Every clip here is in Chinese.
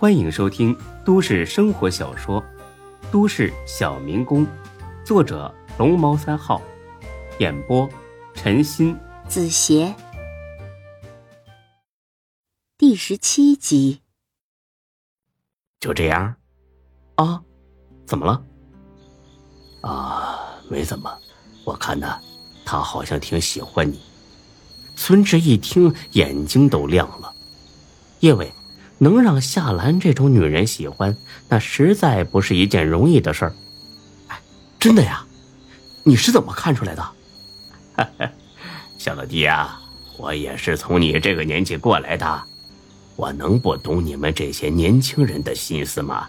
欢迎收听都市生活小说《都市小民工》，作者龙猫三号，演播陈鑫、子邪，第十七集。就这样，啊？怎么了？啊，没怎么。我看呢，他好像挺喜欢你。孙志一听，眼睛都亮了。叶伟，能让夏兰这种女人喜欢，那实在不是一件容易的事儿。哎，真的呀？你是怎么看出来的？小老弟呀，我也是从你这个年纪过来的，我能不懂你们这些年轻人的心思吗？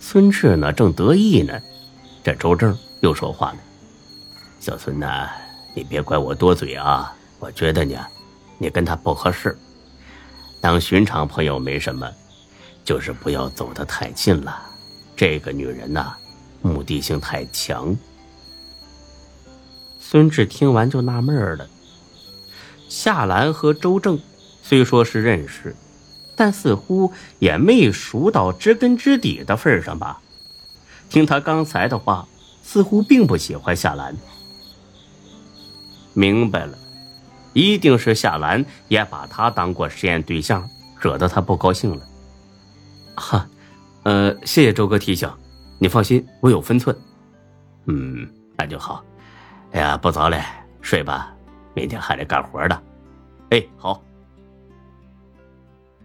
孙志呢，正得意呢，这周正又说话了：“小孙呐。”你别怪我多嘴啊！我觉得呢，你跟他不合适。当寻常朋友没什么，就是不要走得太近了。这个女人呐，目的性太强。孙志听完就纳闷了：夏兰和周正虽说是认识，但似乎也没熟到知根知底的份上吧？听他刚才的话，似乎并不喜欢夏兰。明白了，一定是夏兰也把他当过实验对象，惹得他不高兴了。哈，呃，谢谢周哥提醒，你放心，我有分寸。嗯，那就好。哎呀，不早了，睡吧，明天还得干活的。哎，好。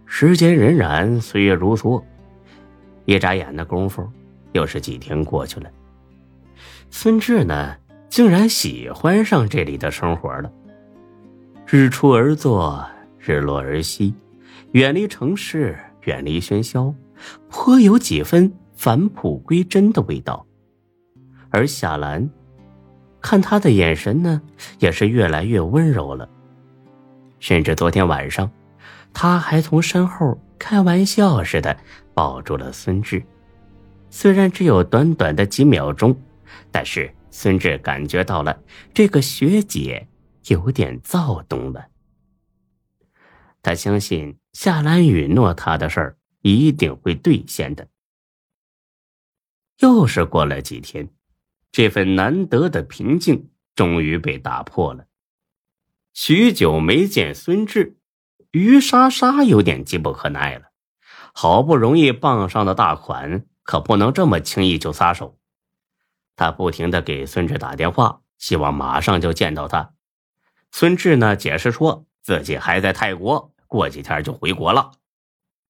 时间荏苒，岁月如梭，一眨眼的功夫，又是几天过去了。孙志呢？竟然喜欢上这里的生活了。日出而作，日落而息，远离城市，远离喧嚣，颇有几分返璞归真的味道。而夏兰，看他的眼神呢，也是越来越温柔了。甚至昨天晚上，他还从身后开玩笑似的抱住了孙志。虽然只有短短的几秒钟，但是。孙志感觉到了这个学姐有点躁动了。他相信夏兰允诺他的事儿一定会兑现的。又是过了几天，这份难得的平静终于被打破了。许久没见孙志，于莎莎有点急不可耐了。好不容易傍上的大款，可不能这么轻易就撒手。他不停的给孙志打电话，希望马上就见到他。孙志呢，解释说自己还在泰国，过几天就回国了。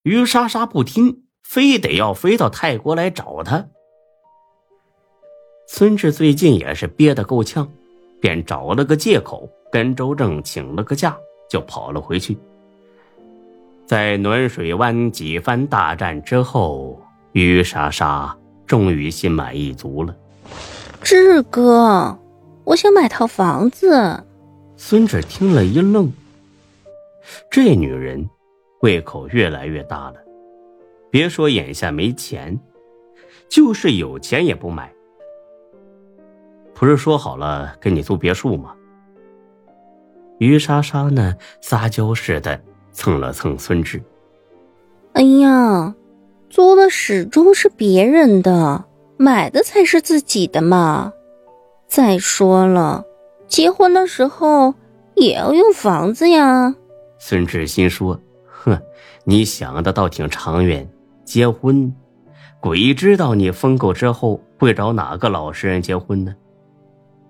于莎莎不听，非得要飞到泰国来找他。孙志最近也是憋得够呛，便找了个借口跟周正请了个假，就跑了回去。在暖水湾几番大战之后，于莎莎终于心满意足了。志哥，我想买套房子。孙志听了一愣，这女人胃口越来越大了。别说眼下没钱，就是有钱也不买。不是说好了给你租别墅吗？于莎莎呢，撒娇似的蹭了蹭孙志。哎呀，租的始终是别人的。买的才是自己的嘛！再说了，结婚的时候也要用房子呀。孙志新说：“哼，你想的倒挺长远。结婚，鬼知道你疯够之后会找哪个老实人结婚呢？”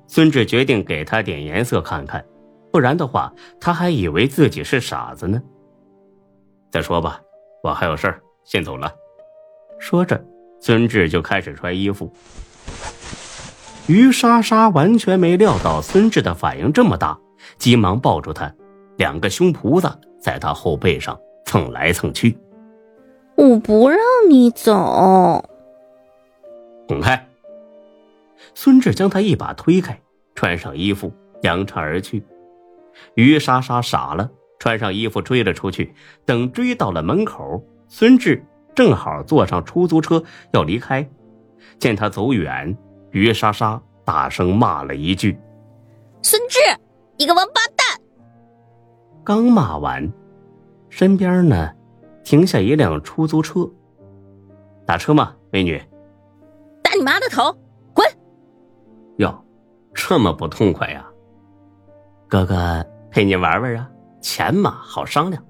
孙志决定给他点颜色看看，不然的话，他还以为自己是傻子呢。再说吧，我还有事儿，先走了。说着。孙志就开始穿衣服。于莎莎完全没料到孙志的反应这么大，急忙抱住他，两个胸脯子在他后背上蹭来蹭去。我不让你走，滚开！孙志将他一把推开，穿上衣服，扬长而去。于莎莎傻了，穿上衣服追了出去。等追到了门口，孙志。正好坐上出租车要离开，见他走远，于莎莎大声骂了一句：“孙志，你个王八蛋！”刚骂完，身边呢，停下一辆出租车。打车吗，美女？打你妈的头，滚！哟，这么不痛快呀？哥哥陪你玩玩啊，钱嘛好商量。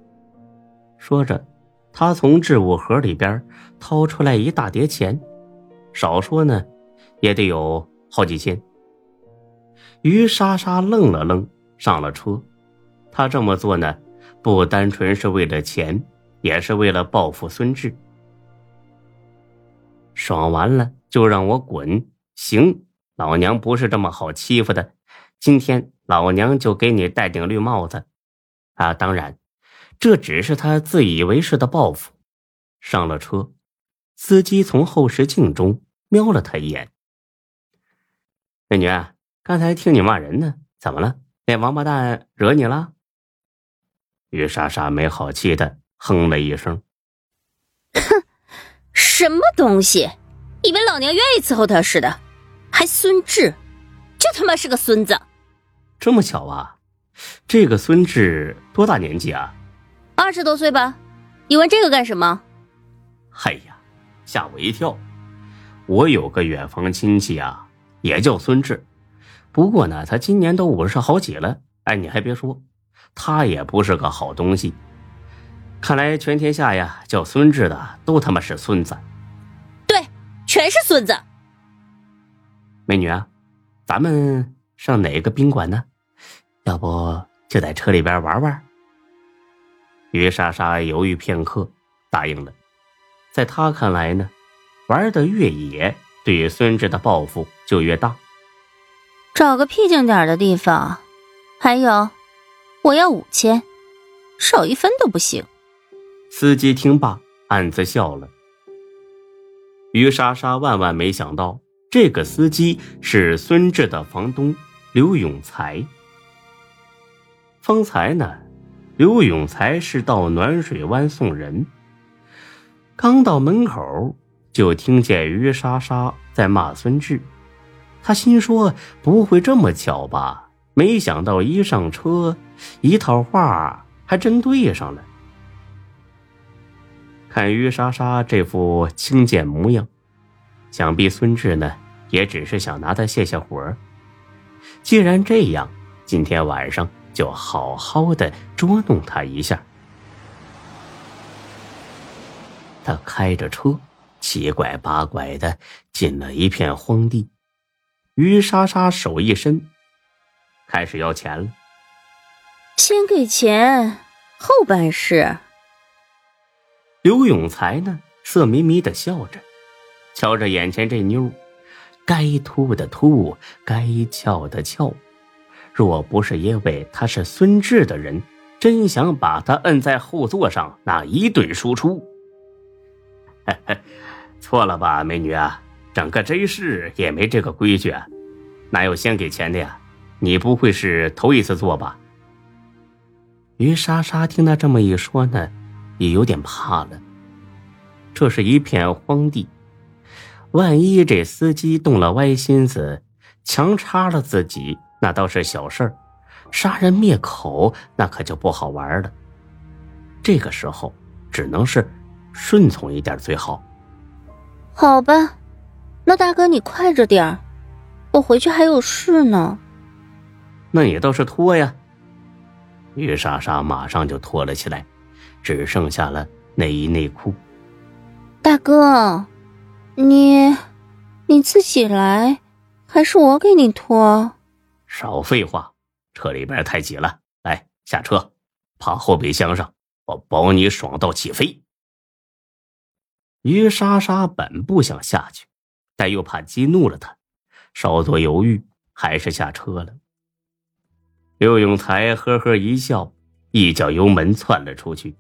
说着，他从置物盒里边掏出来一大叠钱，少说呢，也得有好几千。于莎莎愣了愣，上了车。他这么做呢，不单纯是为了钱，也是为了报复孙志。爽完了就让我滚！行，老娘不是这么好欺负的。今天老娘就给你戴顶绿帽子。啊，当然，这只是他自以为是的报复。上了车，司机从后视镜中瞄了他一眼。美女，刚才听你骂人呢，怎么了？那王八蛋惹你了？于莎莎没好气的哼了一声：“哼，什么东西？以为老娘愿意伺候他似的？还孙志，就他妈是个孙子！这么巧啊？这个孙志多大年纪啊？二十多岁吧？你问这个干什么？哎呀，吓我一跳！我有个远房亲戚啊，也叫孙志，不过呢，他今年都五十好几了。哎，你还别说。”他也不是个好东西，看来全天下呀叫孙志的都他妈是孙子。对，全是孙子。美女啊，咱们上哪个宾馆呢？要不就在车里边玩玩？于莎莎犹豫片刻，答应了。在她看来呢，玩的越野，对孙志的报复就越大。找个僻静点的地方，还有。我要五千，少一分都不行。司机听罢，暗自笑了。于莎莎万万没想到，这个司机是孙志的房东刘永才。方才呢，刘永才是到暖水湾送人，刚到门口，就听见于莎莎在骂孙志。他心说：“不会这么巧吧？”没想到一上车，一套话还真对上了。看于莎莎这副轻贱模样，想必孙志呢也只是想拿他泄泄火。既然这样，今天晚上就好好的捉弄他一下。他开着车，七拐八拐的进了一片荒地。于莎莎手一伸。开始要钱了，先给钱后办事。刘永才呢，色眯眯的笑着，瞧着眼前这妞，该秃的秃，该翘的翘。若不是因为他是孙志的人，真想把他摁在后座上那一顿输出。错了吧，美女啊，整个 J 市也没这个规矩，啊，哪有先给钱的呀？你不会是头一次做吧？于莎莎听他这么一说呢，也有点怕了。这是一片荒地，万一这司机动了歪心思，强插了自己，那倒是小事儿；杀人灭口，那可就不好玩了。这个时候，只能是顺从一点最好。好吧，那大哥你快着点儿，我回去还有事呢。那也倒是脱呀。于莎莎马上就脱了起来，只剩下了内衣内裤。大哥，你你自己来，还是我给你脱？少废话，车里边太挤了，来下车，趴后备箱上，我保你爽到起飞。于莎莎本不想下去，但又怕激怒了他，稍作犹豫，还是下车了。刘永才呵呵一笑，一脚油门窜了出去。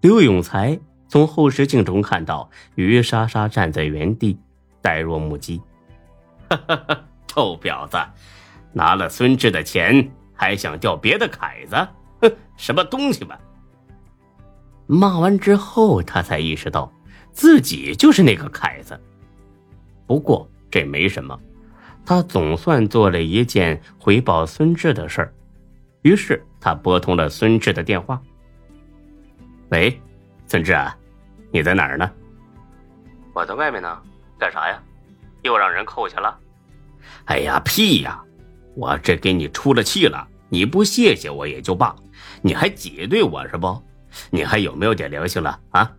刘永才从后视镜中看到于莎莎站在原地，呆若木鸡。哈哈哈！臭婊子，拿了孙志的钱，还想钓别的凯子？哼，什么东西嘛！骂完之后，他才意识到自己就是那个凯子。不过这没什么。他总算做了一件回报孙志的事儿，于是他拨通了孙志的电话。喂，孙志啊，你在哪儿呢？我在外面呢，干啥呀？又让人扣下了？哎呀，屁呀！我这给你出了气了，你不谢谢我也就罢，你还挤兑我是不？你还有没有点良心了啊？